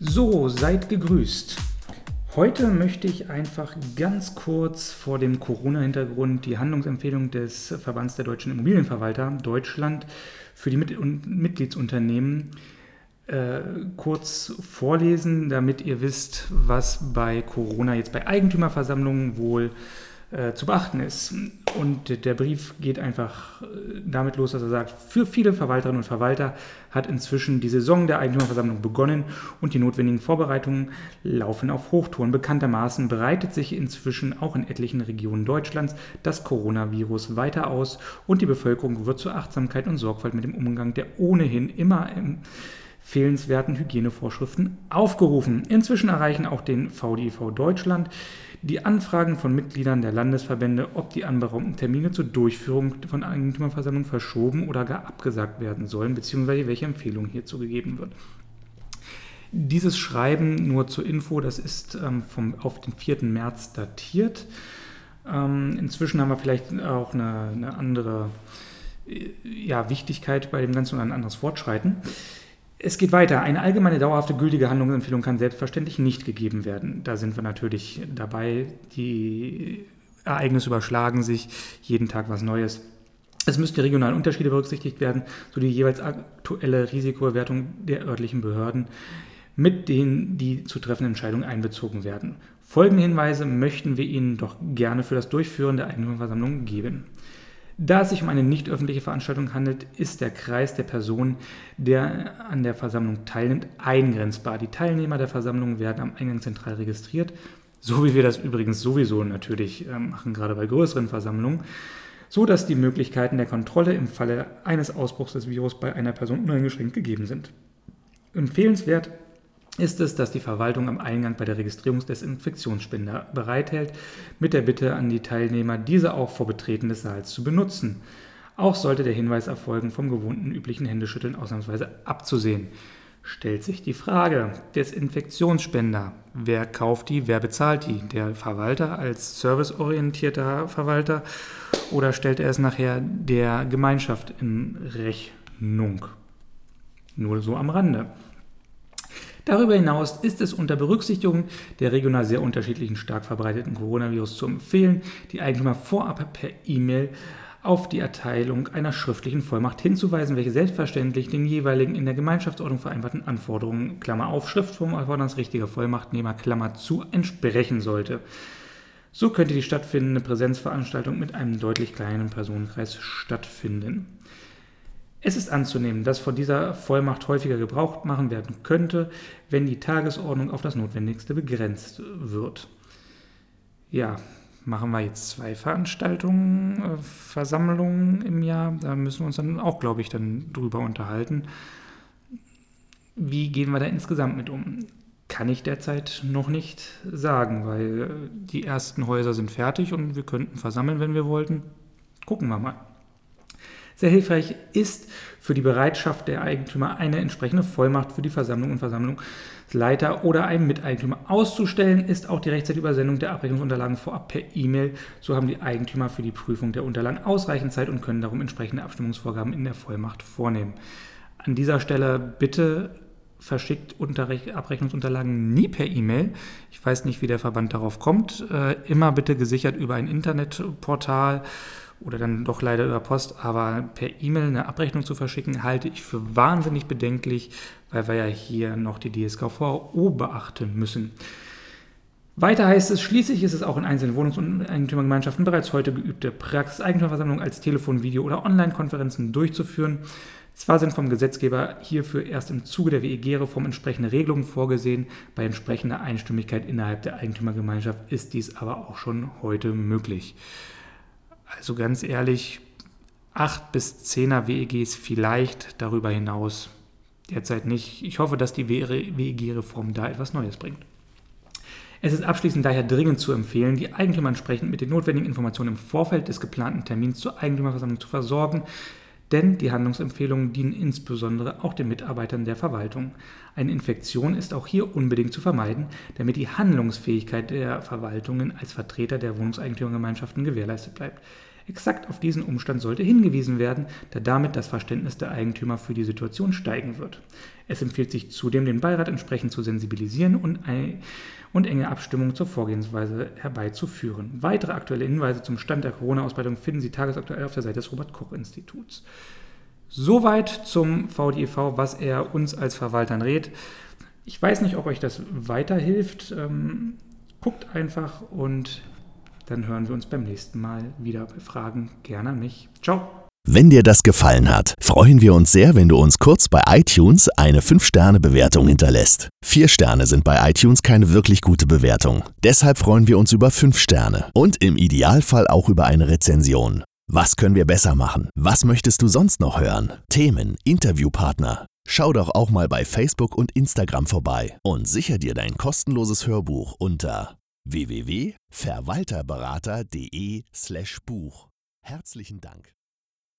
Seid gegrüßt. Heute möchte ich einfach ganz kurz vor dem Corona-Hintergrund die Handlungsempfehlung des Verbands der deutschen Immobilienverwalter Deutschland für die Mitgliedsunternehmen äh, kurz vorlesen, damit ihr wisst, was bei Corona jetzt bei Eigentümerversammlungen wohl äh, äh, zu beachten ist. Und der Brief geht einfach äh, damit los, dass er sagt, für viele Verwalterinnen und Verwalter hat inzwischen die Saison der Eigentümerversammlung begonnen und die notwendigen Vorbereitungen laufen auf Hochtouren. Bekanntermaßen breitet sich inzwischen auch in etlichen Regionen Deutschlands das Coronavirus weiter aus und die Bevölkerung wird zur Achtsamkeit und Sorgfalt mit dem Umgang der ohnehin immer empfehlenswerten Hygienevorschriften aufgerufen. Inzwischen erreichen auch den VDIV Deutschland die Anfragen von Mitgliedern der Landesverbände, ob die anberaumten Termine zur Durchführung von Eigentümerversammlungen verschoben oder gar abgesagt werden sollen, beziehungsweise welche Empfehlung hierzu gegeben wird. Dieses Schreiben, nur zur Info, das ist ähm, vom, auf den 4. März datiert. Ähm, inzwischen haben wir vielleicht auch eine, eine andere äh, ja, Wichtigkeit bei dem Ganzen und ein anderes Fortschreiten. Es geht weiter. Eine allgemeine dauerhafte gültige Handlungsempfehlung kann selbstverständlich nicht gegeben werden. Da sind wir natürlich dabei. Die Ereignisse überschlagen sich, jeden Tag was Neues. Es müssten regionale Unterschiede berücksichtigt werden, sowie die jeweils aktuelle Risikobewertung der örtlichen Behörden, mit denen die zu treffenden Entscheidungen einbezogen werden. Folgende Hinweise möchten wir Ihnen doch gerne für das Durchführen der Eigentümerversammlung geben. Da es sich um eine nicht öffentliche Veranstaltung handelt, ist der Kreis der Personen, der an der Versammlung teilnimmt, eingrenzbar. Die Teilnehmer der Versammlung werden am Eingang zentral registriert, so wie wir das übrigens sowieso natürlich ähm, machen, gerade bei größeren Versammlungen, so dass die Möglichkeiten der Kontrolle im Falle eines Ausbruchs des Virus bei einer Person uneingeschränkt gegeben sind. Empfehlenswert ist es, dass die Verwaltung am Eingang bei der Registrierung des Infektionsspender bereithält, mit der Bitte an die Teilnehmer, diese auch vor Betreten des Saals zu benutzen. Auch sollte der Hinweis erfolgen, vom gewohnten üblichen Händeschütteln ausnahmsweise abzusehen. Stellt sich die Frage, Desinfektionsspender, wer kauft die, wer bezahlt die? Der Verwalter als serviceorientierter Verwalter oder stellt er es nachher der Gemeinschaft in Rechnung? Nur so am Rande. Darüber hinaus ist es unter Berücksichtigung der regional sehr unterschiedlichen stark verbreiteten Coronavirus zu empfehlen, die Eigentümer vorab per E-Mail auf die Erteilung einer schriftlichen Vollmacht hinzuweisen, welche selbstverständlich den jeweiligen in der Gemeinschaftsordnung vereinbarten Anforderungen, Klammer auf, Schriftform Erfordernis richtiger Vollmachtnehmer, Klammer zu, entsprechen sollte. So könnte die stattfindende Präsenzveranstaltung mit einem deutlich kleineren Personenkreis stattfinden. Es ist anzunehmen, dass von dieser Vollmacht häufiger Gebrauch machen werden könnte, wenn die Tagesordnung auf das Notwendigste begrenzt wird. Ja, machen wir jetzt zwei Veranstaltungen, äh, Versammlungen im Jahr. Da müssen wir uns dann auch, glaube ich, dann drüber unterhalten. Wie gehen wir da insgesamt mit um? Kann ich derzeit noch nicht sagen, weil die ersten Häuser sind fertig und wir könnten versammeln, wenn wir wollten. Gucken wir mal. Sehr hilfreich ist für die Bereitschaft der Eigentümer eine entsprechende Vollmacht für die Versammlung und Versammlungsleiter oder einen Miteigentümer auszustellen, ist auch die rechtzeitige Übersendung der Abrechnungsunterlagen vorab per E-Mail. So haben die Eigentümer für die Prüfung der Unterlagen ausreichend Zeit und können darum entsprechende Abstimmungsvorgaben in der Vollmacht vornehmen. An dieser Stelle bitte verschickt Abrechnungsunterlagen nie per E-Mail. Ich weiß nicht, wie der Verband darauf kommt. Äh, immer bitte gesichert über ein Internetportal oder dann doch leider über Post, aber per E-Mail eine Abrechnung zu verschicken, halte ich für wahnsinnig bedenklich, weil wir ja hier noch die DSGVO beachten müssen. Weiter heißt es, schließlich ist es auch in einzelnen Wohnungs- und Eigentümergemeinschaften bereits heute geübte Praxis, Eigentümerversammlungen als Telefon-, Video- oder Online-Konferenzen durchzuführen. Zwar sind vom Gesetzgeber hierfür erst im Zuge der WEG-Reform entsprechende Regelungen vorgesehen, bei entsprechender Einstimmigkeit innerhalb der Eigentümergemeinschaft ist dies aber auch schon heute möglich. Also ganz ehrlich, 8 bis 10er WEGs vielleicht darüber hinaus. Derzeit nicht. Ich hoffe, dass die WEG-Reform da etwas Neues bringt. Es ist abschließend daher dringend zu empfehlen, die Eigentümer entsprechend mit den notwendigen Informationen im Vorfeld des geplanten Termins zur Eigentümerversammlung zu versorgen, denn die Handlungsempfehlungen dienen insbesondere auch den Mitarbeitern der Verwaltung. Eine Infektion ist auch hier unbedingt zu vermeiden, damit die Handlungsfähigkeit der Verwaltungen als Vertreter der Wohnungseigentümergemeinschaften gewährleistet bleibt. Exakt auf diesen Umstand sollte hingewiesen werden, da damit das Verständnis der Eigentümer für die Situation steigen wird. Es empfiehlt sich zudem, den Beirat entsprechend zu sensibilisieren und, und enge Abstimmung zur Vorgehensweise herbeizuführen. Weitere aktuelle Hinweise zum Stand der Corona-Ausbreitung finden Sie tagesaktuell auf der Seite des Robert-Koch-Instituts. Soweit zum VDEV, was er uns als Verwaltern rät. Ich weiß nicht, ob euch das weiterhilft. Ähm, guckt einfach und dann hören wir uns beim nächsten Mal wieder bei Fragen gerne an mich. Ciao. Wenn dir das gefallen hat, freuen wir uns sehr, wenn du uns kurz bei iTunes eine 5-Sterne-Bewertung hinterlässt. 4 Sterne sind bei iTunes keine wirklich gute Bewertung. Deshalb freuen wir uns über 5 Sterne und im Idealfall auch über eine Rezension. Was können wir besser machen? Was möchtest du sonst noch hören? Themen, Interviewpartner. Schau doch auch mal bei Facebook und Instagram vorbei und sicher dir dein kostenloses Hörbuch unter www.verwalterberater.de/buch. Herzlichen Dank.